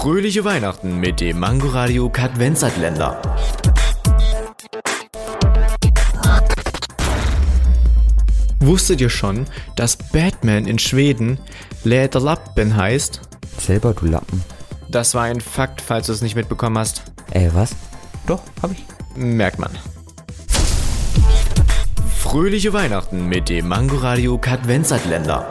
Fröhliche Weihnachten mit dem Mangoradio Kadvenzatländer. Wusstet ihr schon, dass Batman in Schweden Läderlappen heißt? Selber, du Lappen. Das war ein Fakt, falls du es nicht mitbekommen hast. Ey, was? Doch, hab ich. Merkt man. Fröhliche Weihnachten mit dem Mangoradio Kadvenzatländer.